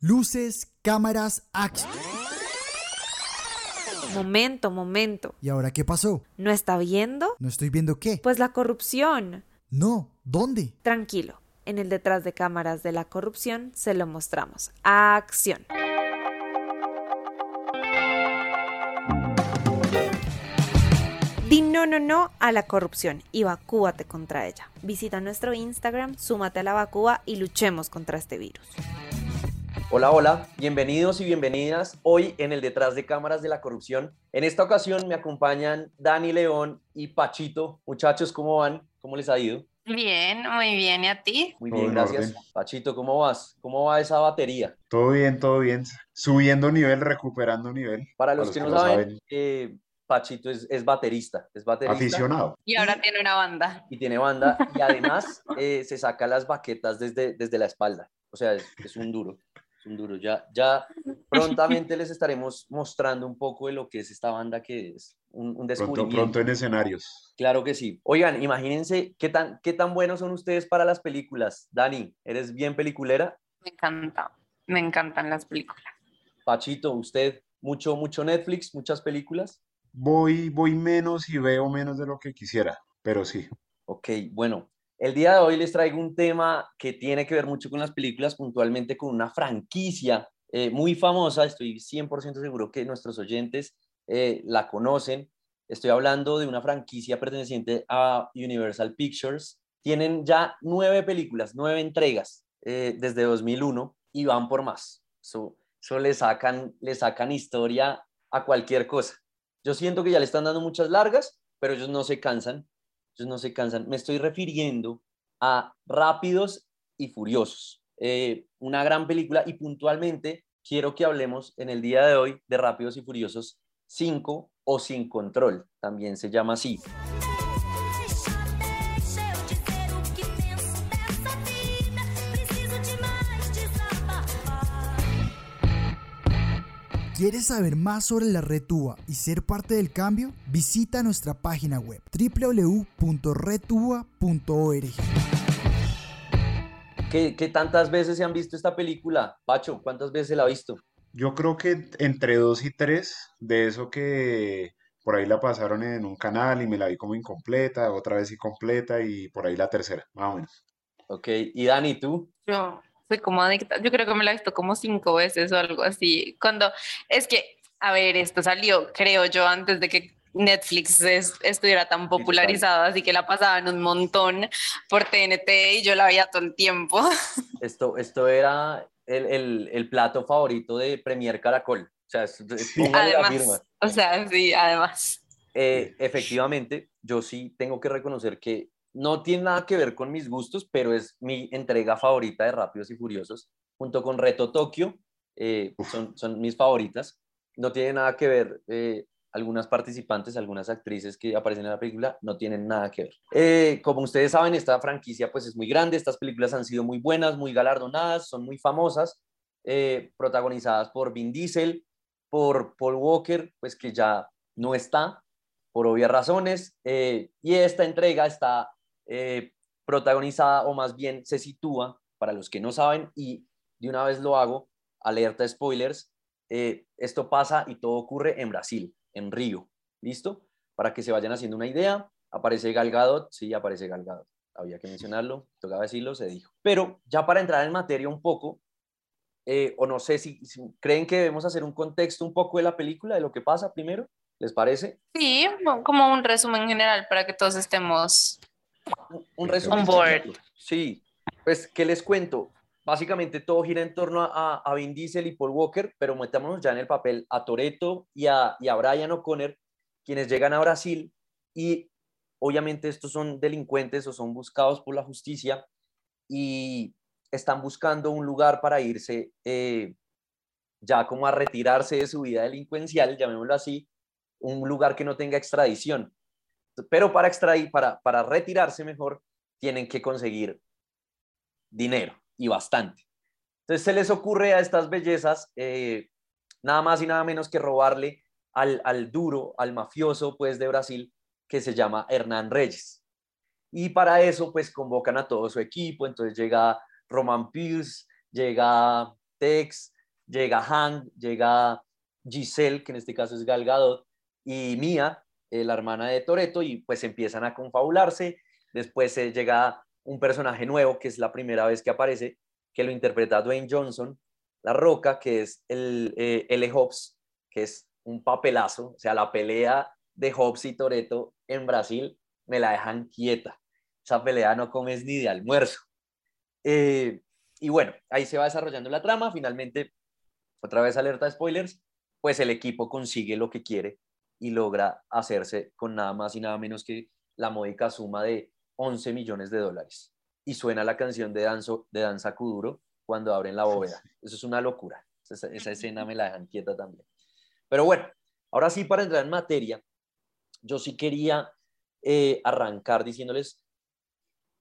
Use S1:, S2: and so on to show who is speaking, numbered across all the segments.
S1: Luces, cámaras, acción.
S2: Momento, momento.
S1: ¿Y ahora qué pasó?
S2: ¿No está viendo?
S1: ¿No estoy viendo qué?
S2: Pues la corrupción.
S1: No, ¿dónde?
S2: Tranquilo, en el detrás de cámaras de la corrupción se lo mostramos. Acción. Di no, no, no a la corrupción y vacúate contra ella. Visita nuestro Instagram, súmate a la vacúa y luchemos contra este virus.
S3: Hola, hola, bienvenidos y bienvenidas hoy en el Detrás de Cámaras de la Corrupción. En esta ocasión me acompañan Dani León y Pachito. Muchachos, ¿cómo van? ¿Cómo les ha ido?
S4: Bien, muy bien. ¿Y a ti?
S3: Muy bien,
S5: en
S3: gracias.
S5: orden.
S3: Pachito, ¿cómo vas? ¿Cómo va esa batería?
S5: Todo bien, todo bien. Subiendo nivel, recuperando nivel.
S3: Para los, que no saben, eh, Pachito es, es baterista, es baterista
S5: aficionado.
S4: Y ahora tiene una banda.
S3: y tiene banda y además eh, se saca las baquetas desde, desde la espalda. O sea, es, es un duro, un duro. Ya, ya prontamente les estaremos mostrando un poco de lo que es esta banda que es un, un
S5: Pronto,
S3: descubrimiento.
S5: pronto en escenarios.
S3: Claro que sí. Oigan, imagínense qué tan, qué tan buenos son ustedes para las películas. Dani, ¿eres bien peliculera?
S4: Me encanta. Me encantan las películas.
S3: Pachito, ¿usted mucho, mucho Netflix, muchas películas?
S5: Voy, voy menos y veo menos de lo que quisiera, pero sí.
S3: Ok, bueno, el día de hoy les traigo un tema que tiene que ver mucho con las películas, puntualmente con una franquicia eh, muy famosa. Estoy 100% seguro que nuestros oyentes eh, la conocen. Estoy hablando de una franquicia perteneciente a Universal Pictures. Tienen ya nueve películas, nueve entregas eh, desde 2001 y van por más. Eso, eso le, sacan, le sacan historia a cualquier cosa. Yo siento que ya le están dando muchas largas, pero ellos no se cansan. No se cansan. Me estoy refiriendo a Rápidos y Furiosos. Eh, una gran película y puntualmente quiero que hablemos en el día de hoy de Rápidos y Furiosos 5 o Sin Control. También se llama así.
S1: ¿Quieres saber más sobre la Retúa y ser parte del cambio? Visita nuestra página web www.retúa.org.
S3: ¿Qué, qué tantas veces se han visto esta película? Pacho, ¿cuántas veces la ha visto?
S5: Yo creo que entre dos y tres, de eso que por ahí la pasaron en un canal y me la vi como incompleta, otra vez incompleta y por ahí la tercera, más o menos.
S3: Ok, y Dani, ¿tú?
S4: Yo soy como adicta. Yo creo que me la he visto como cinco veces o algo así. Cuando es que, a ver, esto salió, creo yo, antes de que Netflix es- estuviera tan popularizado, así que la pasaban un montón por TNT y yo la veía todo el tiempo.
S3: Esto, esto era el, el- el plato favorito de Premier Caracol. O sea, es- es-
S5: Sí.
S3: póngale la firma.
S4: Además, o sea, sí, además.
S3: Eh, efectivamente, yo sí tengo que reconocer que no tiene nada que ver con mis gustos, pero es mi entrega favorita de Rápidos y Furiosos, junto con Reto Tokio, eh, son, son mis favoritas. No tiene nada que ver, eh, algunas participantes, algunas actrices que aparecen en la película, no tienen nada que ver. Eh, como ustedes saben, esta franquicia pues es muy grande, estas películas han sido muy buenas, muy galardonadas, son muy famosas, protagonizadas por Vin Diesel, por Paul Walker, pues que ya no está, por obvias razones. eh, y esta entrega está eh, protagonizada, o más bien se sitúa, para los que no saben, y de una vez lo hago, alerta spoilers, eh, esto pasa y todo ocurre en Brasil, en Río. ¿Listo? Para que se vayan haciendo una idea, aparece Gal Gadot, sí, aparece Gal Gadot. Había que mencionarlo, tocaba decirlo, se dijo. Pero ya para entrar en materia un poco, eh, o no sé si creen que debemos hacer un contexto un poco de la película, de lo que pasa primero, ¿les parece?
S4: Sí, como un resumen general para que todos estemos.
S3: Un- resumen.
S4: On board.
S3: chiquito. Sí, pues, ¿qué les cuento? Básicamente todo gira en torno a, a Vin Diesel y Paul Walker, pero metámonos ya en el papel a Toretto y a, y a Brian O'Connor, quienes llegan a Brasil y obviamente estos son delincuentes o son buscados por la justicia y están buscando un lugar para irse eh, ya como a retirarse de su vida delincuencial, llamémoslo así, un lugar que no tenga extradición. Pero para extraer, para, para retirarse mejor, tienen que conseguir dinero y bastante. Entonces se les ocurre a estas bellezas eh, nada más y nada menos que robarle al, al duro, al mafioso pues de Brasil, que se llama Hernán Reyes. Y para eso pues convocan a todo su equipo, entonces llega Roman Pierce, llega Tex, llega Hank, llega Giselle, que en este caso es Gal Gadot, y Mia, eh, la hermana de Toreto, y pues empiezan a confabularse. Después eh, llega un personaje nuevo, que es la primera vez que aparece, que lo interpreta Dwayne Johnson, La Roca, que es el eh, L. Hobbs, que es un papelazo, o sea, la pelea de Hobbs y Toreto en Brasil me la dejan quieta. Esa pelea no comes ni de almuerzo. Eh, y bueno, ahí se va desarrollando la trama. Finalmente, otra vez alerta de spoilers, pues el equipo consigue lo que quiere y logra hacerse con nada más y nada menos que la módica suma de 11 millones de dólares. Y suena la canción de, Danzo, de Danza Kuduro cuando abren la bóveda. Eso es una locura. Esa, esa escena me la dejan quieta también. Pero bueno, ahora sí, para entrar en materia, yo sí quería eh, arrancar diciéndoles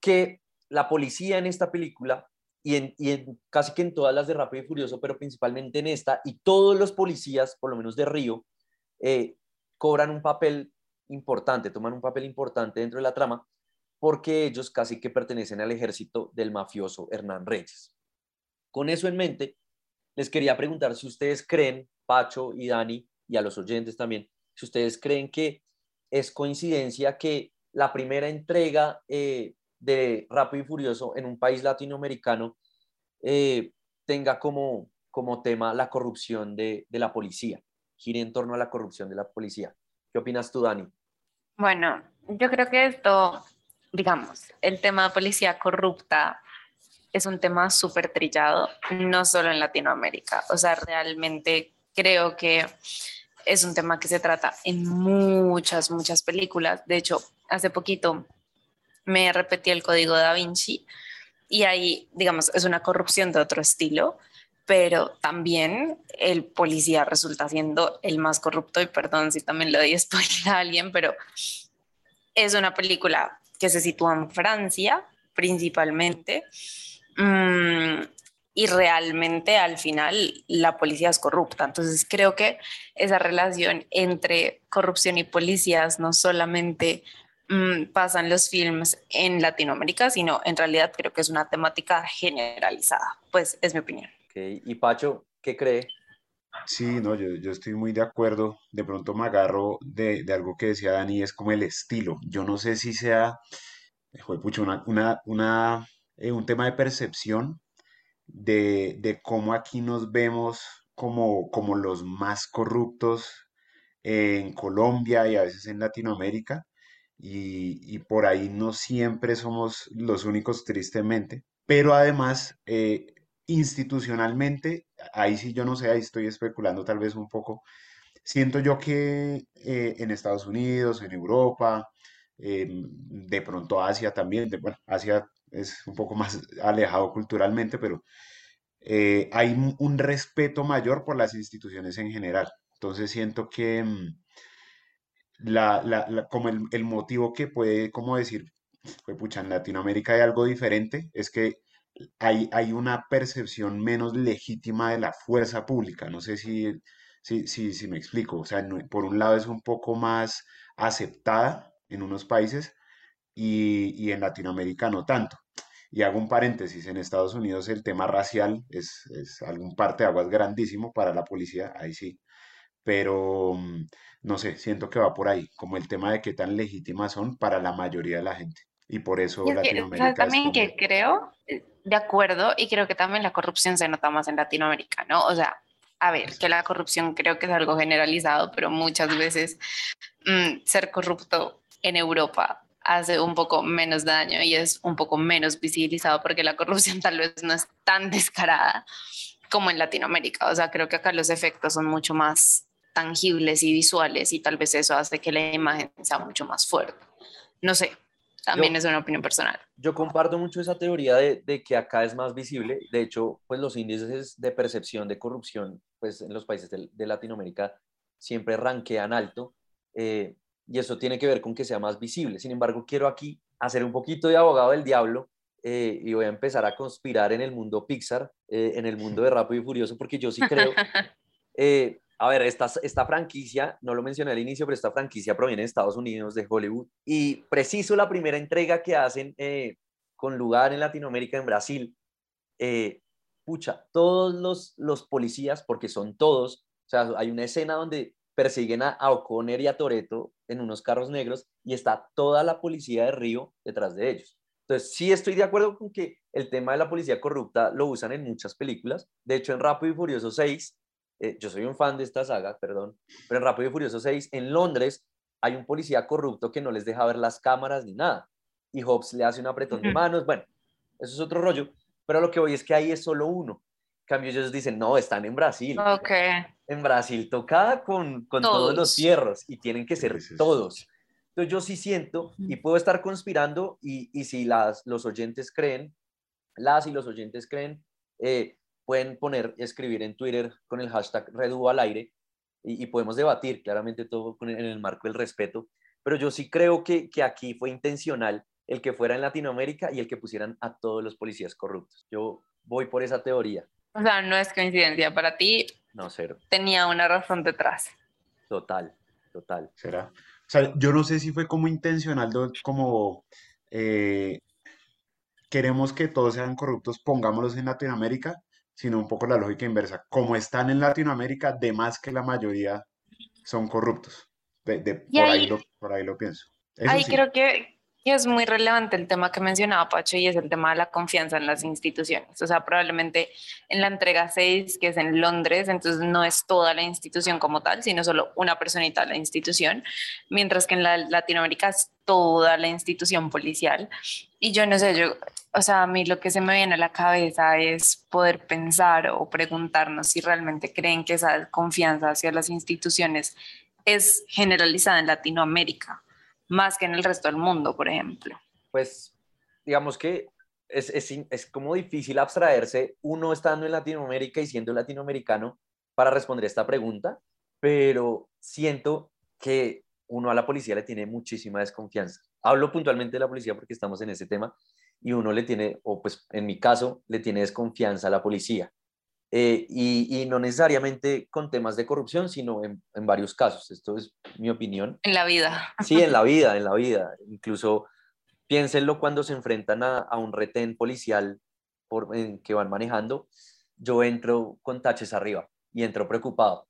S3: que la policía en esta película y en, y en casi que en todas las de Rápido y Furioso, pero principalmente en esta, y todos los policías, por lo menos de Río, eh, cobran un papel importante, toman un papel importante dentro de la trama, porque ellos casi que pertenecen al ejército del mafioso Hernán Reyes. Con eso en mente, les quería preguntar si ustedes creen, Pacho y Dani, y a los oyentes también, si ustedes creen que es coincidencia que la primera entrega eh, de Rápido y Furioso en un país latinoamericano eh, tenga como, como tema la corrupción de, de la policía, gire en torno a la corrupción de la policía. ¿Qué opinas tú, Dani?
S4: Bueno, yo creo que esto, digamos, el tema de policía corrupta es un tema súper trillado, no solo en Latinoamérica. O sea, realmente creo que es un tema que se trata en muchas, muchas películas. De hecho, hace poquito me repetí el código da Vinci y ahí, digamos, es una corrupción de otro estilo, pero también el policía resulta siendo el más corrupto y perdón si también le doy spoiler a alguien, pero es una película que se sitúa en Francia principalmente mm, y realmente al final la policía es corrupta. Entonces creo que esa relación entre corrupción y policías no solamente mm, pasan los films en Latinoamérica, sino en realidad creo que es una temática generalizada. Pues es mi opinión.
S3: Y Pacho, ¿qué cree?
S5: Sí, no, yo, yo estoy muy de acuerdo. De pronto me agarro de, de algo que decía Dani, es como el estilo. Yo no sé si sea, juepucha, una, una, una, eh, un tema de percepción de, de cómo aquí nos vemos como, como los más corruptos en Colombia y a veces en Latinoamérica. Y, y por ahí no siempre somos los únicos, tristemente. Pero además, eh, institucionalmente, ahí sí yo no sé, ahí estoy especulando tal vez un poco. Siento yo que eh, en Estados Unidos, en Europa, de pronto Asia también, de- bueno, Asia es un poco más alejado culturalmente, pero eh, hay un respeto mayor por las instituciones en general. Entonces siento que mm, la- la- como el, el motivo que puede, como decir, pues, pucha, en Latinoamérica hay algo diferente, es que hay, hay una percepción menos legítima de la fuerza pública. No sé si, si, si, me explico. O sea, por un lado es un poco más aceptada en unos países y, y en Latinoamérica no tanto. Y hago un paréntesis, en Estados Unidos el tema racial es, es algún parte de aguas grandísimo para la policía, ahí sí, pero mm, no sé, siento que va por ahí, como el tema de qué tan legítimas son para la mayoría de la gente. Y por eso
S4: Y es que, ¿sabes
S5: Latinoamérica es
S4: también
S5: como...
S4: que creo, eh, de acuerdo, y creo que también la corrupción se nota más en Latinoamérica, ¿no? O sea, a ver, que la corrupción creo que es algo generalizado, pero muchas veces mm, ser corrupto en Europa hace un poco menos daño y es un poco menos visibilizado porque la corrupción tal vez no es tan descarada como en Latinoamérica. O sea, creo que acá los efectos son mucho más tangibles y visuales y tal vez eso hace que la imagen sea mucho más fuerte. No sé, también
S3: Yo-
S4: es una opinión personal.
S3: Yo comparto mucho esa teoría de, de que acá es más visible. De hecho, pues los índices de percepción de corrupción, pues en los países de, de Latinoamérica siempre ranquean alto. eh, y eso tiene que ver con que sea más visible. Sin embargo, quiero aquí hacer un poquito de abogado del diablo eh, y voy a empezar a conspirar en el mundo Pixar, eh, en el mundo de Rápido y Furioso, porque yo sí creo eh, a ver, esta, esta franquicia, no lo mencioné al inicio, pero esta franquicia proviene de Estados Unidos, de Hollywood, y preciso la primera entrega que hacen eh, con lugar en Latinoamérica, en Brasil, eh, pucha, todos los, los policías, porque son todos, o sea, hay una escena donde persiguen a, a y a Toreto en unos carros negros y está toda la policía de Río detrás de ellos. Entonces, sí estoy de acuerdo con que el tema de la policía corrupta lo usan en muchas películas. De hecho, en Rápido y Furioso 6, eh, yo soy un fan de esta saga, perdón, pero en Rápido y Furioso 6, en Londres, hay un policía corrupto que no les deja ver las cámaras ni nada. Y Hobbs le hace un apretón de manos. Bueno, eso es otro rollo. Pero lo que voy es que ahí es solo uno. En cambio, ellos dicen, no, están en Brasil.
S4: Ok.
S3: En Brasil toca con, con todos. los
S4: Todos.
S3: fierros y tienen que ser todos. Entonces yo sí siento y puedo estar conspirando y, y si las, los oyentes creen, las y los oyentes creen, eh, pueden poner, escribir en Twitter con el hashtag Redu al aire y, y podemos debatir claramente todo con- en el marco del respeto, pero yo sí creo que, que aquí fue intencional el que fuera en Latinoamérica y el que pusieran a todos los policías corruptos. Yo voy por esa teoría.
S4: O sea, no es coincidencia. Para ti
S3: No, cero.
S4: tenía una razón detrás.
S3: Total, total.
S5: ¿Será? O sea, yo no sé si fue como intencional, do- como eh, queremos que todos sean corruptos, pongámoslos en Latinoamérica, sino un poco la lógica inversa. Como están en Latinoamérica, de más que la mayoría son corruptos. De, por ahí
S4: ahí-
S5: lo, por ahí lo pienso. Eso
S4: Ahí
S5: sí.
S4: creo que, que es muy relevante el tema que mencionaba Pacho y es el tema de la confianza en las instituciones. O sea, probablemente en la entrega 6, que es en Londres, entonces no es toda la institución como tal, sino solo una personita de la institución, mientras que en la Latinoamérica es toda la institución policial. Y yo no sé, yo, o sea, a mí lo que se me viene a la cabeza es poder pensar o preguntarnos si realmente creen que esa confianza hacia las instituciones es generalizada en Latinoamérica más que en el resto del mundo, por ejemplo.
S3: pues digamos que es, es, es como difícil abstraerse uno estando en Latinoamérica y siendo latinoamericano para responder esta pregunta, pero siento que uno a la policía le tiene muchísima desconfianza. Hablo puntualmente de la policía porque estamos en ese tema y uno le tiene, o pues en mi caso, le tiene desconfianza a la policía. Eh, y, y no necesariamente con temas de corrupción, sino en, en varios casos. Esto es mi opinión.
S4: En la vida.
S3: Sí, en la vida, en la vida. Incluso piénsenlo cuando se enfrentan a, a un retén policial por, en que van manejando. Yo entro con taches arriba y entro preocupado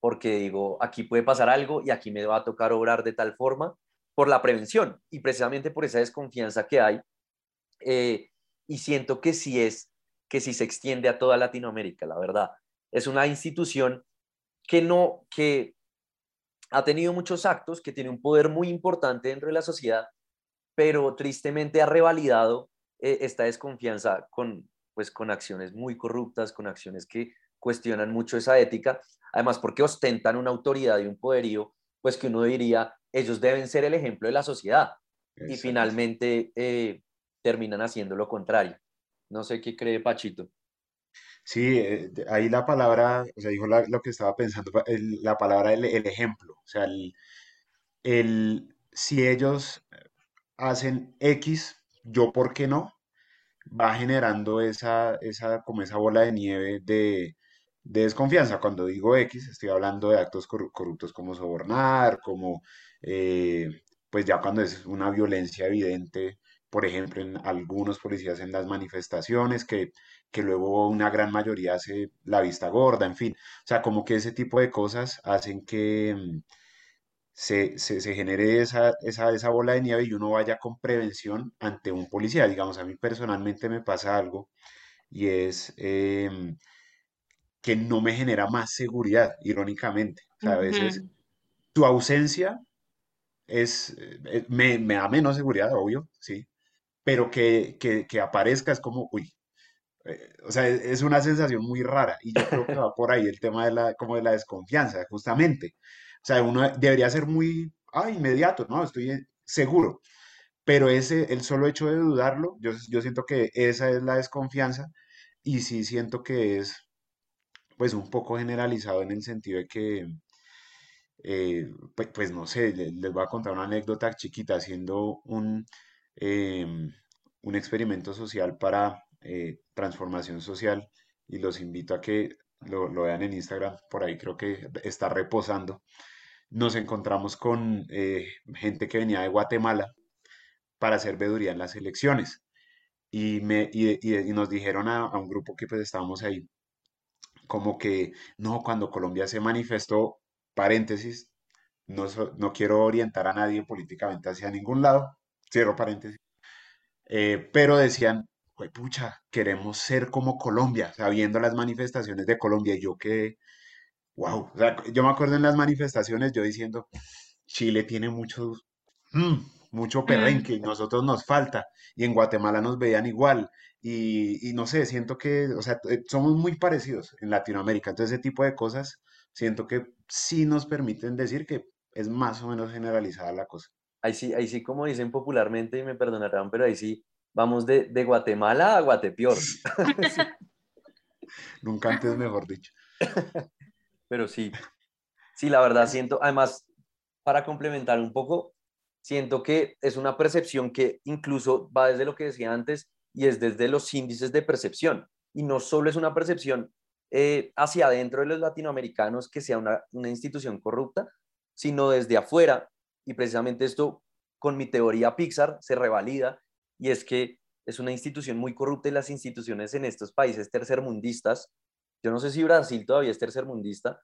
S3: porque digo, aquí puede pasar algo y aquí me va a tocar obrar de tal forma por la prevención y precisamente por esa desconfianza que hay. eh, y siento que sí es, que sí se extiende a toda Latinoamérica, la verdad. Es una institución que no, que ha tenido muchos actos, que tiene un poder muy importante dentro de la sociedad, pero tristemente ha revalidado eh, esta desconfianza con, pues, con acciones muy corruptas, con acciones que cuestionan mucho esa ética, además porque ostentan una autoridad y un poderío, pues que uno diría, ellos deben ser el ejemplo de la sociedad y finalmente eh, terminan haciendo lo contrario. No sé qué cree Pachito.
S5: Sí, eh, ahí la palabra, o sea, dijo lo que estaba pensando, la palabra el, el ejemplo, o sea, el, el- si ellos hacen X, yo por qué no, va generando esa, esa, como esa bola de nieve de, de desconfianza. Cuando digo X, estoy hablando de actos corru- corruptos como sobornar, como, eh, pues ya cuando es una violencia evidente, por ejemplo, en algunos policías en las manifestaciones, que, que luego una gran mayoría hace la vista gorda, en fin. O sea, como que ese tipo de cosas hacen que mm, se, se, se genere esa, esa, esa bola de nieve y uno vaya con prevención ante un policía. Digamos, a mí personalmente me pasa algo y es em, que no me genera más seguridad, irónicamente. O sea, a veces tu ausencia es, eh, eh, me, me da menos seguridad, obvio, sí, pero que, que, que aparezca es como, uy, eh, o sea, es, es una sensación muy rara y yo creo que va por ahí el tema de la, como de la desconfianza, justamente. O sea, uno debería ser muy, ah, inmediato, ¿no? Estoy seguro, pero ese, el solo hecho de dudarlo, yo, yo siento que esa es la desconfianza y sí siento que es, pues, un poco generalizado en el sentido de que eh, pues, pues no sé, le- les, voy a contar una anécdota chiquita, haciendo un, em, un experimento social para eh, transformación social y los invito a que lo, lo vean en Instagram, por ahí creo que está reposando. Nos encontramos con eh, gente que venía de Guatemala para hacer veeduría en las elecciones. y, me, y, y- nos dijeron a, a un grupo que pues estábamos ahí, como que no, cuando Colombia se manifestó, paréntesis, no, no quiero orientar a nadie políticamente hacia ningún lado, cierro paréntesis, eh, pero decían, pucha, queremos ser como Colombia, sabiendo las manifestaciones de Colombia, y yo que, wow, o sea, yo me acuerdo en las manifestaciones yo diciendo, Chile tiene mucho, mm, mucho
S4: Mm,
S5: perrenque y nosotros nos falta, y en Guatemala nos veían igual, y, y no sé, siento que, o sea, eh, somos muy parecidos en Latinoamérica, entonces ese tipo de cosas siento que sí nos permiten decir que es más o menos generalizada la cosa.
S3: Ahí sí, ahí sí, como dicen popularmente, y me perdonarán, pero ahí sí, vamos de, de Guatemala a Guatepeor. Sí,
S5: Nunca antes mejor dicho.
S3: pero sí, sí, la verdad siento, además, para complementar un poco, siento que es una percepción que incluso va desde lo que decía antes y es desde los índices de percepción. Y no solo es una percepción eh, hacia adentro de los latinoamericanos que sea una, una institución corrupta, sino desde afuera. Y precisamente esto con mi teoría Pixar se revalida y es que es una institución muy corrupta y las instituciones en estos países tercermundistas, yo no sé si Brasil todavía es tercermundista,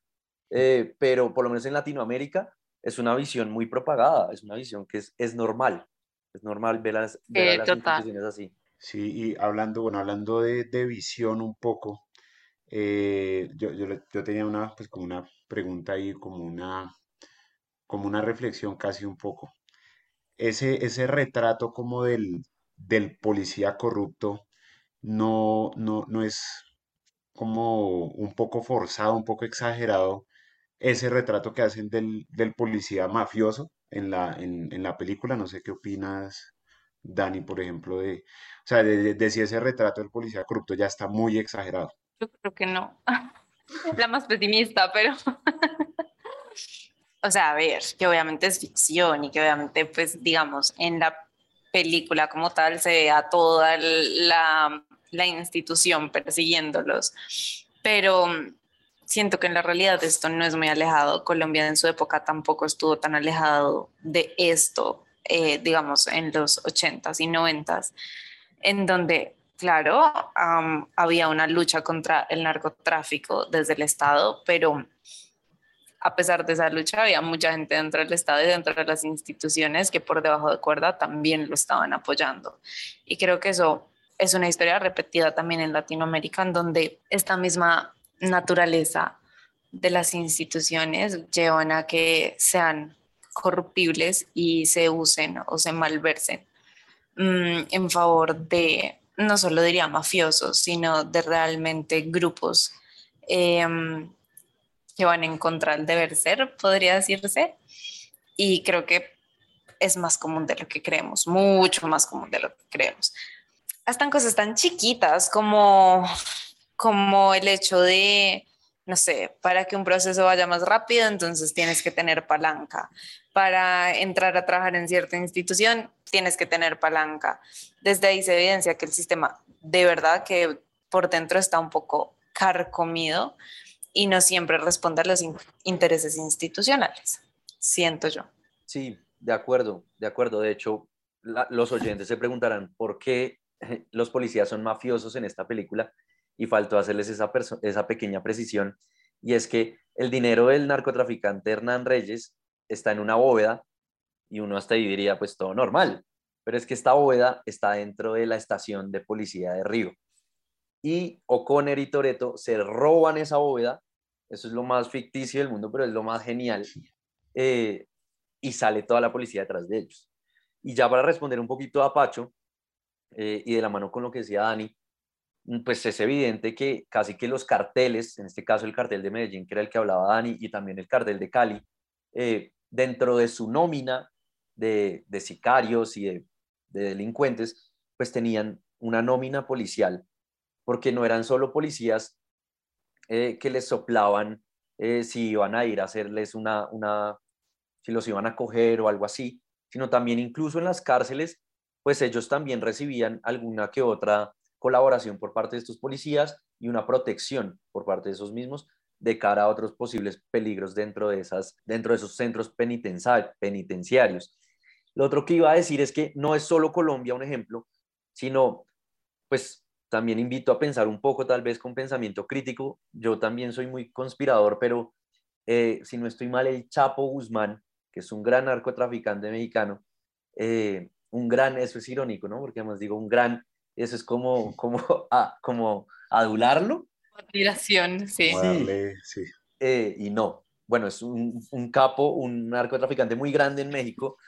S3: eh, pero por lo menos en Latinoamérica es una visión muy propagada, es una visión que es, es normal, es normal ver, las, ver
S4: eh,
S3: las instituciones así.
S5: Sí, y hablando, bueno, hablando de, de visión un poco, eh, yo, yo, yo tenía una, pues como una pregunta ahí, como una, como una reflexión casi un poco. Ese, ese retrato como del, del policía corrupto no, no, no es como un poco forzado, un poco exagerado, ese retrato que hacen del, del policía mafioso en la, en, en la película. No sé qué opinas, Dani, por ejemplo, de, o sea, de, si ese retrato del policía corrupto ya está muy exagerado.
S4: Yo creo que no. La más pesimista, pero, o sea, a ver, que obviamente es ficción y que obviamente, pues, digamos, en la película como tal se ve a toda la, institución persiguiéndolos, pero siento que en la realidad esto no es muy alejado. Colombia en su época tampoco estuvo tan alejado de esto, eh, digamos, en los ochentas y noventas en donde, claro, había una lucha contra el narcotráfico desde el Estado, pero a pesar de esa lucha había mucha gente dentro del Estado y dentro de las instituciones que por debajo de cuerda también lo estaban apoyando. Y creo que eso es una historia repetida también en Latinoamérica, en donde esta misma naturaleza de las instituciones llevan a que sean corruptibles y se usen o se malversen mm, en favor de, no solo diría mafiosos, sino de realmente grupos em, que van en contra del deber ser, podría decirse. Y creo que es más común de lo que creemos, mucho más común de lo que creemos. Hasta en cosas tan chiquitas como, como el hecho de, no sé, para que un proceso vaya más rápido, entonces tienes que tener palanca. Para entrar a trabajar en cierta institución, tienes que tener palanca. Desde ahí se evidencia que el sistema de verdad que por dentro está un poco carcomido y no siempre responde a los in- intereses institucionales, siento yo.
S3: Sí, de acuerdo, de acuerdo. De hecho, los oyentes se preguntarán por qué los policías son mafiosos en esta película y faltó hacerles esa, esa pequeña precisión. Y es que el dinero del narcotraficante Hernán Reyes está en una bóveda y uno hasta ahí diría, pues todo normal. Pero es que esta bóveda está dentro de la estación de policía de Río. Y O'Connor y Toretto se roban esa bóveda. Eso es lo más ficticio del mundo, pero es lo más genial. Eh, y sale toda la policía detrás de ellos. Y ya para responder un poquito a Pacho, eh, y de la mano con lo que decía Dani, mm, pues es evidente que casi que los carteles, en este caso el cartel de Medellín, que era el que hablaba Dani, y también el cartel de Cali, eh, dentro de su nómina de, de sicarios y de, de delincuentes, pues tenían una nómina policial, porque no eran solo policías eh, que les soplaban eh, si iban a ir a hacerles una, una, si los iban a coger o algo así, sino también incluso en las cárceles, pues ellos también recibían alguna que otra colaboración por parte de estos policías y una protección por parte de esos mismos de cara a otros posibles peligros dentro de, esas, dentro de esos centros penitenciar- penitenciarios. Lo otro que iba a decir es que no es solo Colombia un ejemplo, sino pues también invito a pensar un poco, tal vez con pensamiento crítico. Yo también soy muy conspirador, pero eh, si no estoy mal, el Chapo Guzmán, que es un gran narcotraficante mexicano, eh, un gran, eso es irónico, ¿no? Porque además digo un gran, eso es como, como, ah, como adularlo,
S4: Admiración, sí.
S5: Darle- sí.
S3: eh, y no. Bueno, es un, un capo, un narcotraficante muy grande en México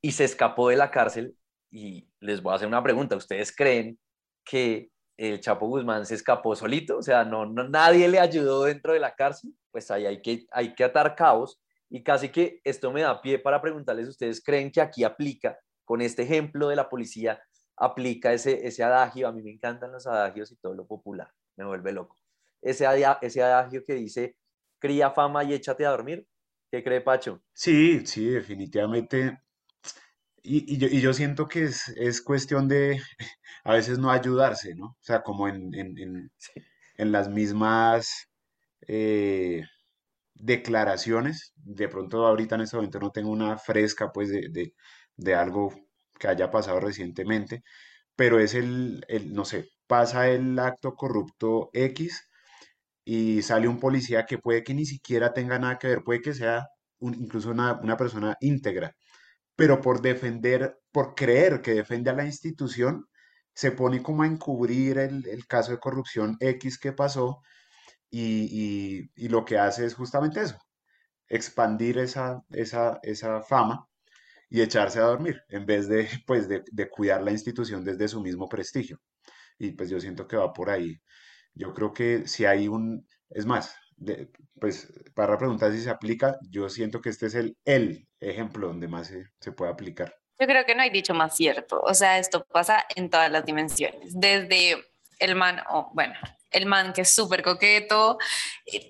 S3: y se escapó de la cárcel. Y les voy a hacer una pregunta. ¿Ustedes creen que el Chapo Guzmán se escapó solito? O sea, no, no, nadie le ayudó dentro de la cárcel. Pues ahí hay que, hay que atar cabos. Y casi que esto me da pie para preguntarles, ¿ustedes creen que aquí aplica, con este ejemplo de la policía, aplica ese, ese adagio? A mí me encantan los adagios y todo lo popular. Me vuelve loco ese, ese adagio que dice, cría fama y échate a dormir. ¿Qué cree Pacho?
S5: Sí, sí, definitivamente. Y, y yo, y yo siento que es, es cuestión de a veces no ayudarse, ¿no? O sea, como en, en, en,
S3: Sí.
S5: en las mismas eh, declaraciones. De pronto ahorita en este momento no tengo una fresca pues de, de, de algo que haya pasado recientemente, pero es el, el, no sé, pasa el acto corrupto X y sale un policía que puede que ni siquiera tenga nada que ver, puede que sea un- incluso una, una persona íntegra, pero por defender, por creer que defiende a la institución, se pone como a encubrir el, caso de corrupción X que pasó y, lo que hace es justamente eso, expandir esa, fama y echarse a dormir, en vez pues, de cuidar la institución desde su mismo prestigio. Y pues yo siento que va por ahí. Yo creo que si hay un, es más, pues para preguntar si se aplica, yo siento que este es el, el ejemplo donde más se, se puede aplicar.
S4: Yo creo que no hay dicho más cierto. O sea, esto pasa en todas las dimensiones. Desde el man, o bueno, el man que es súper coqueto,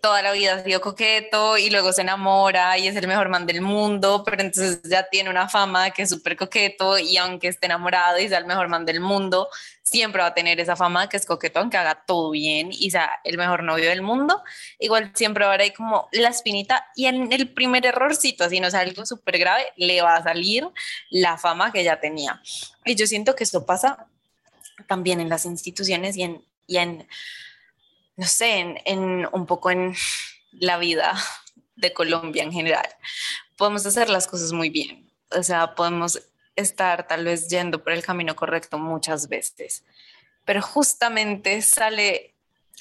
S4: toda la vida ha sido coqueto y luego se enamora y es el mejor man del mundo, pero entonces ya tiene una fama que es súper coqueto y aunque esté enamorado y sea el mejor man del mundo, siempre va a tener esa fama que es coqueto, aunque haga todo bien y sea el mejor novio del mundo. Igual siempre va a haber como la espinita y en el primer errorcito, así no sea algo súper grave, le va a salir la fama que ya tenía. Y yo siento que esto pasa también en las instituciones y en, y en no sé, en, en un poco en la vida de Colombia en general. Podemos hacer las cosas muy bien, o sea, podemos estar tal vez yendo por el camino correcto muchas veces, pero justamente sale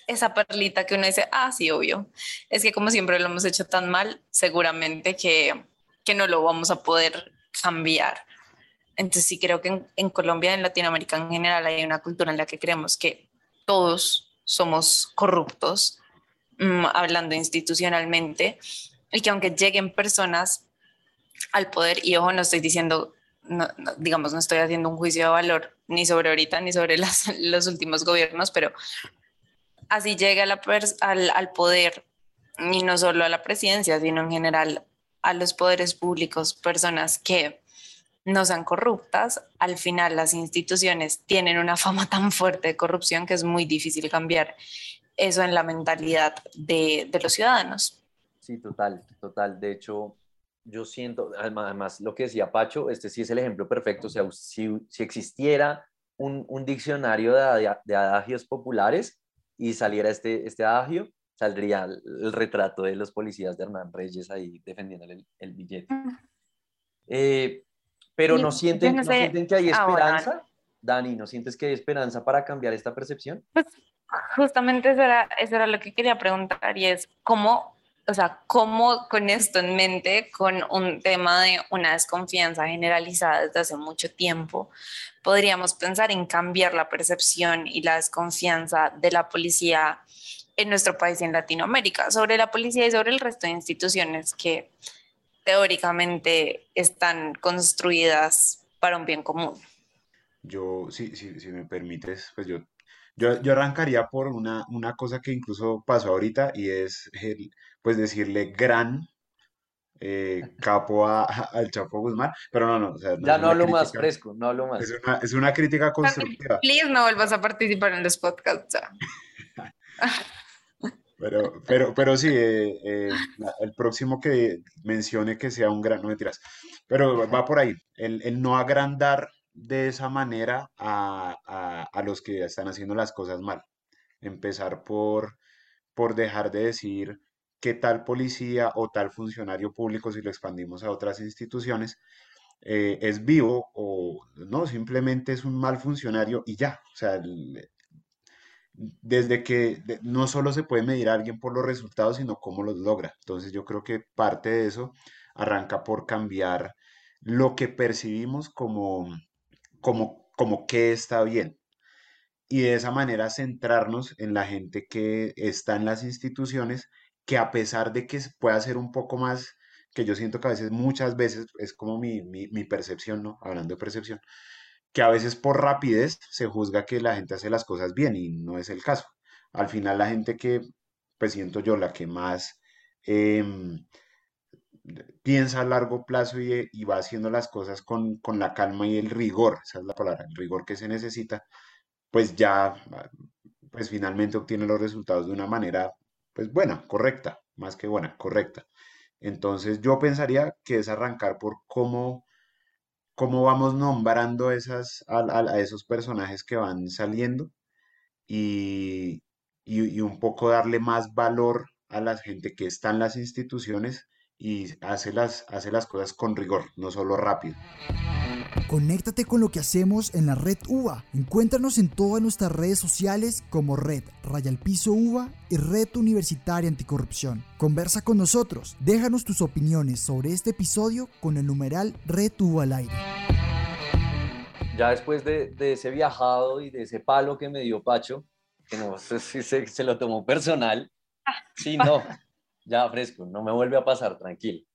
S4: esa perlita que uno dice, ah, sí, obvio, es que como siempre lo hemos hecho tan mal, seguramente que, que no lo vamos a poder cambiar. Entonces sí creo que en, en Colombia, en Latinoamérica en general, hay una cultura en la que creemos que todos somos corruptos, mm, hablando institucionalmente, y que aunque lleguen personas al poder, y ojo, no estoy diciendo, no- digamos, no estoy haciendo un juicio de valor ni sobre ahorita ni sobre los últimos gobiernos, pero así llega al, al poder, y no solo a la presidencia, sino en general a los poderes públicos, personas que no sean corruptas, al final las instituciones tienen una fama tan fuerte de corrupción que es muy difícil cambiar eso en la mentalidad de, de los ciudadanos.
S3: Sí, total, total. De hecho, yo siento, además, además, lo que decía Pacho, este sí es el ejemplo perfecto. O sea, si, si existiera un, un diccionario de, de adagios populares y saliera este, este adagio, saldría el, el retrato de los policías de Hernán Reyes ahí defendiendo el, el billete. Eh, pero ¿no sienten,
S4: no
S3: ¿no
S4: sé-
S3: sienten que hay esperanza? Dani, ¿no sientes que hay esperanza para cambiar esta percepción?
S4: Justamente eso era, eso era lo que quería preguntar y es cómo, o sea, cómo con esto en mente, con un tema de una desconfianza generalizada desde hace mucho tiempo, podríamos pensar en cambiar la percepción y la desconfianza de la policía en nuestro país y en Latinoamérica, sobre la policía y sobre el resto de instituciones que teóricamente están construidas para un bien común.
S5: Yo, si, si, si me permites, pues yo, yo, yo arrancaría por una, una cosa que incluso pasó ahorita y es el, pues decirle gran eh, capo a, a- al Chapo Guzmán, pero no, no, o sea, no
S3: Ya no hablo más fresco, no hablo más.
S5: es una, es una crítica constructiva.
S4: Please no vuelvas a participar en los podcasts.
S5: Pero, pero, pero sí, eh, eh, el próximo que mencione que sea un gran, no mentiras, pero va por ahí, el, el no agrandar de esa manera a, a- a los que están haciendo las cosas mal. Empezar por, por dejar de decir que tal policía o tal funcionario público, si lo expandimos a otras instituciones, eh, es vivo o no, simplemente es un mal funcionario y ya. O sea, el- desde que no solo se puede medir a alguien por los resultados, sino cómo los logra. Entonces yo creo que parte de eso arranca por cambiar lo que percibimos como, como, como que está bien. Y de esa manera centrarnos en la gente que está en las instituciones, que a pesar de que pueda ser un poco más, que yo siento que a veces, muchas veces, es como mi, mi, mi percepción, ¿no? Hablando de percepción, que a veces por rapidez se juzga que la gente hace las cosas bien y no es el caso. Al final la gente que, pues siento yo, la que más em, piensa a largo plazo y, va haciendo las cosas con, con la calma y el rigor, esa es la palabra, el rigor que se necesita, pues ya, pues finalmente obtiene los resultados de una manera, pues buena, correcta, más que buena, correcta. Entonces yo pensaría que es arrancar por cómo cómo vamos nombrando esas, a, a- esos personajes que van saliendo y, y, y un poco darle más valor a la gente que está en las instituciones y hace las, hace las cosas con rigor, no solo rápido.
S1: Conéctate con lo que hacemos en la red UBA. Encuéntranos en todas nuestras redes sociales como Red Raya al Piso UBA y Red Universitaria Anticorrupción. Conversa con nosotros. Déjanos tus opiniones sobre este episodio con el numeral Red UBA al aire.
S3: Ya después de, de ese viajado y de ese palo que me dio Pacho, que no sé si se, se lo tomó personal, sí, no, ya fresco, no me vuelve a pasar, tranquilo.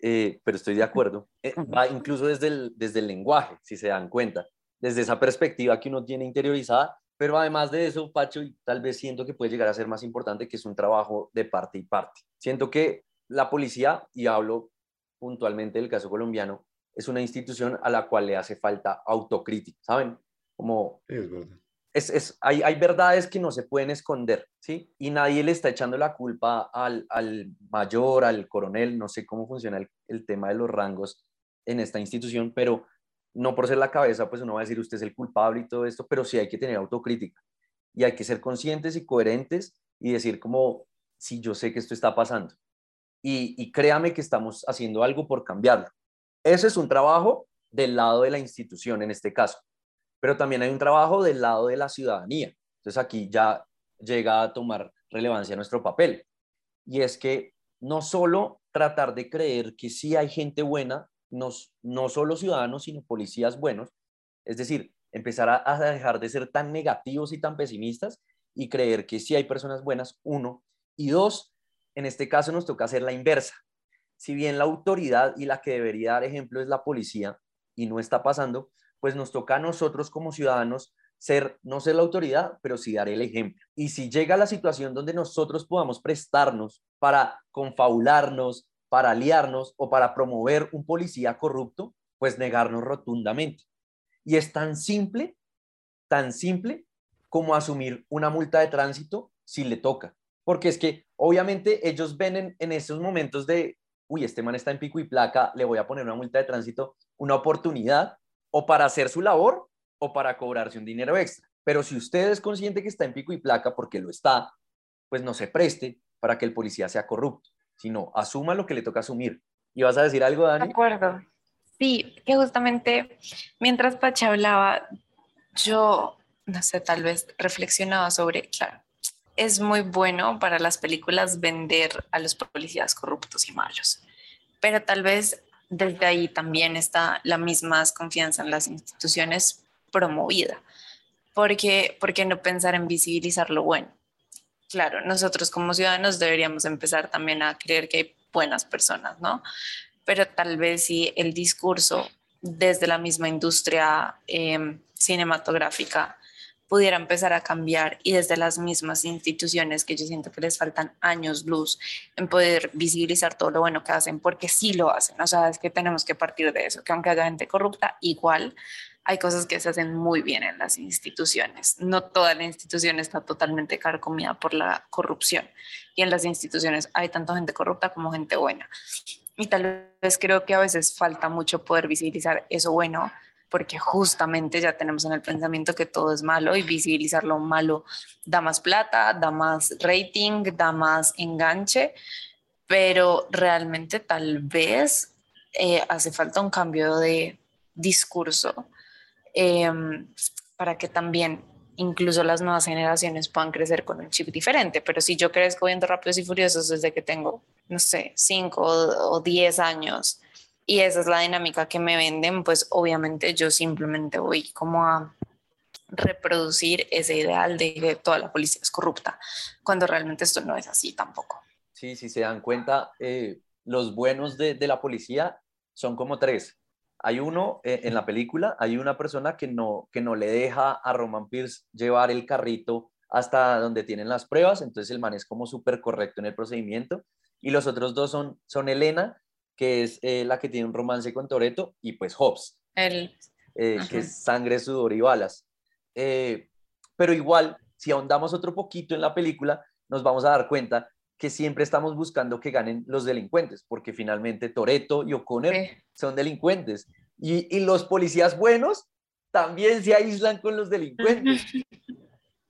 S3: Eh, pero estoy de acuerdo. Eh, va incluso desde el, desde el lenguaje, si se dan cuenta, desde esa perspectiva que uno tiene interiorizada, pero además de eso, Pacho, y tal vez siento que puede llegar a ser más importante, que es un trabajo de parte y parte. Siento que la policía, y hablo puntualmente del caso colombiano, es una institución a la cual le hace falta autocrítica, ¿saben? Como
S5: Sí, es verdad.
S3: Es, es- hay, hay verdades que no se pueden esconder, ¿sí? Y nadie le está echando la culpa al, al mayor, al coronel, no sé cómo funciona el, el tema de los rangos en esta institución, pero no por ser la cabeza, pues uno va a decir usted es el culpable y todo esto, pero sí hay que tener autocrítica y hay que ser conscientes y coherentes y decir como, sí, yo sé que esto está pasando y, y créame que estamos haciendo algo por cambiarlo. Eso es un trabajo del lado de la institución en este caso pero también hay un trabajo del lado de la ciudadanía. Entonces aquí ya llega a tomar relevancia nuestro papel. Y es que no solo tratar de creer que sí hay gente buena, no, no solo ciudadanos, sino policías buenos, es decir, empezar a, a dejar de ser tan negativos y tan pesimistas y creer que sí hay personas buenas, uno. Y dos, en este caso nos toca hacer la inversa. Si bien la autoridad y la que debería dar ejemplo es la policía y no está pasando, pues nos toca a nosotros como ciudadanos ser, no ser la autoridad, pero sí dar el ejemplo. Y si llega la situación donde nosotros podamos prestarnos para confabularnos, para aliarnos o para promover un policía corrupto, pues negarnos rotundamente. Y es tan simple, tan simple como asumir una multa de tránsito si le toca. Porque es que obviamente ellos ven en, en esos momentos de, uy, este man está en pico y placa, le voy a poner una multa de tránsito, una oportunidad o para hacer su labor o para cobrarse un dinero extra. Pero si usted es consciente que está en pico y placa, porque lo está, pues no se preste para que el policía sea corrupto, sino asuma lo que le toca asumir. ¿Y vas a decir algo,
S4: De
S3: Dani?
S4: acuerdo. Sí, que justamente mientras Pacha hablaba, yo, no sé, tal vez reflexionaba sobre, claro, es muy bueno para las películas vender a los policías corruptos y malos, pero tal vez desde ahí también está la misma desconfianza en las instituciones promovida. Porque, ¿por qué no pensar en visibilizar lo bueno? Claro, nosotros como ciudadanos deberíamos empezar también a creer que hay buenas personas, ¿no? Pero tal vez si el discurso desde la misma industria eh, cinematográfica pudiera empezar a cambiar y desde las mismas instituciones que yo siento que les faltan años luz en poder visibilizar todo lo bueno que hacen, porque sí lo hacen, o sea, es que tenemos que partir de eso, que aunque haya gente corrupta, igual hay cosas que se hacen muy bien en las instituciones. No toda la institución está totalmente carcomida por la corrupción y en las instituciones hay tanto gente corrupta como gente buena. Y tal vez creo que a veces falta mucho poder visibilizar eso bueno porque justamente ya tenemos en el pensamiento que todo es malo y visibilizar lo malo da más plata, da más rating, da más enganche, pero realmente tal vez eh, hace falta un cambio de discurso em, para que también incluso las nuevas generaciones puedan crecer con un chip diferente. Pero si yo crezco viendo Rápidos y Furiosos desde que tengo, no sé, 5 o 10 años y esa es la dinámica que me venden, pues obviamente yo simplemente voy como a reproducir ese ideal de que toda la policía es corrupta, cuando realmente esto no es así tampoco.
S3: Sí, si se dan cuenta, eh, los buenos de, de la policía son como tres. Hay uno eh, en la película, hay una persona que no, que no le deja a Roman Pierce llevar el carrito hasta donde tienen las pruebas, entonces el man es como súper correcto en el procedimiento. Y los otros dos son, son Elena, que es eh, la que tiene un romance con Toreto, y pues Hobbs,
S4: El,
S3: eh, que es sangre, sudor y balas. Eh, pero igual, si ahondamos otro poquito en la película, nos vamos a dar cuenta que siempre estamos buscando que ganen los delincuentes, porque finalmente Toreto y O'Connor
S4: Sí.
S3: son delincuentes. Y, y los policías buenos también se aíslan con los delincuentes.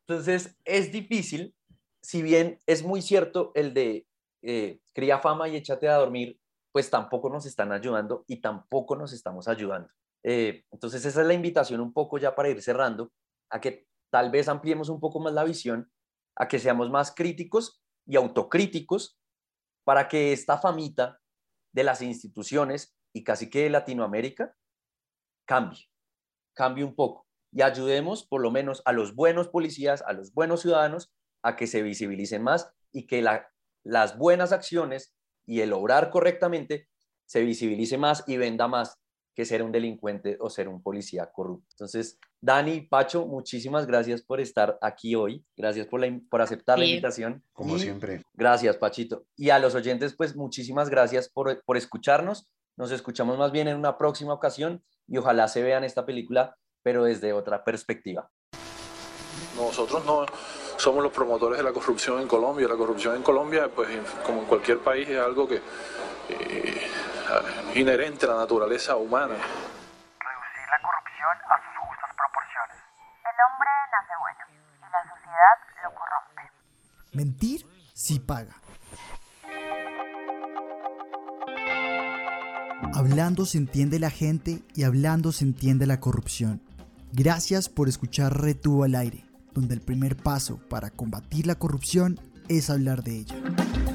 S3: Entonces, es difícil, si bien es muy cierto el de eh, cría fama y échate a dormir, pues tampoco nos están ayudando y tampoco nos estamos ayudando. Eh, entonces, esa es la invitación un poco ya para ir cerrando, a que tal vez ampliemos un poco más la visión, a que seamos más críticos y autocríticos para que esta famita de las instituciones y casi que de Latinoamérica cambie, cambie un poco y ayudemos por lo menos a los buenos policías, a los buenos ciudadanos a que se visibilicen más y que la- las buenas acciones y el obrar correctamente se visibilice más y venda más que ser un delincuente o ser un policía corrupto. Entonces, Dani, Pacho, muchísimas gracias por estar aquí hoy. Gracias por, la por aceptar la invitación.
S5: Como
S3: Y
S5: siempre.
S3: Gracias, Pachito. Y a los oyentes, pues muchísimas gracias por, por escucharnos. Nos escuchamos más bien en una próxima ocasión y ojalá se vean esta película, pero desde otra perspectiva.
S6: Nosotros no somos los promotores de la corrupción en Colombia. La corrupción en Colombia, pues como en cualquier país, es algo que eh, es inherente a la naturaleza humana.
S7: reducir la corrupción a sus justas proporciones. El hombre nace bueno y la sociedad lo corrompe.
S1: Mentir sí paga. Hablando se entiende la gente y hablando se entiende la corrupción. Gracias por escuchar Retuvo al aire, donde el primer paso para combatir la corrupción es hablar de ella.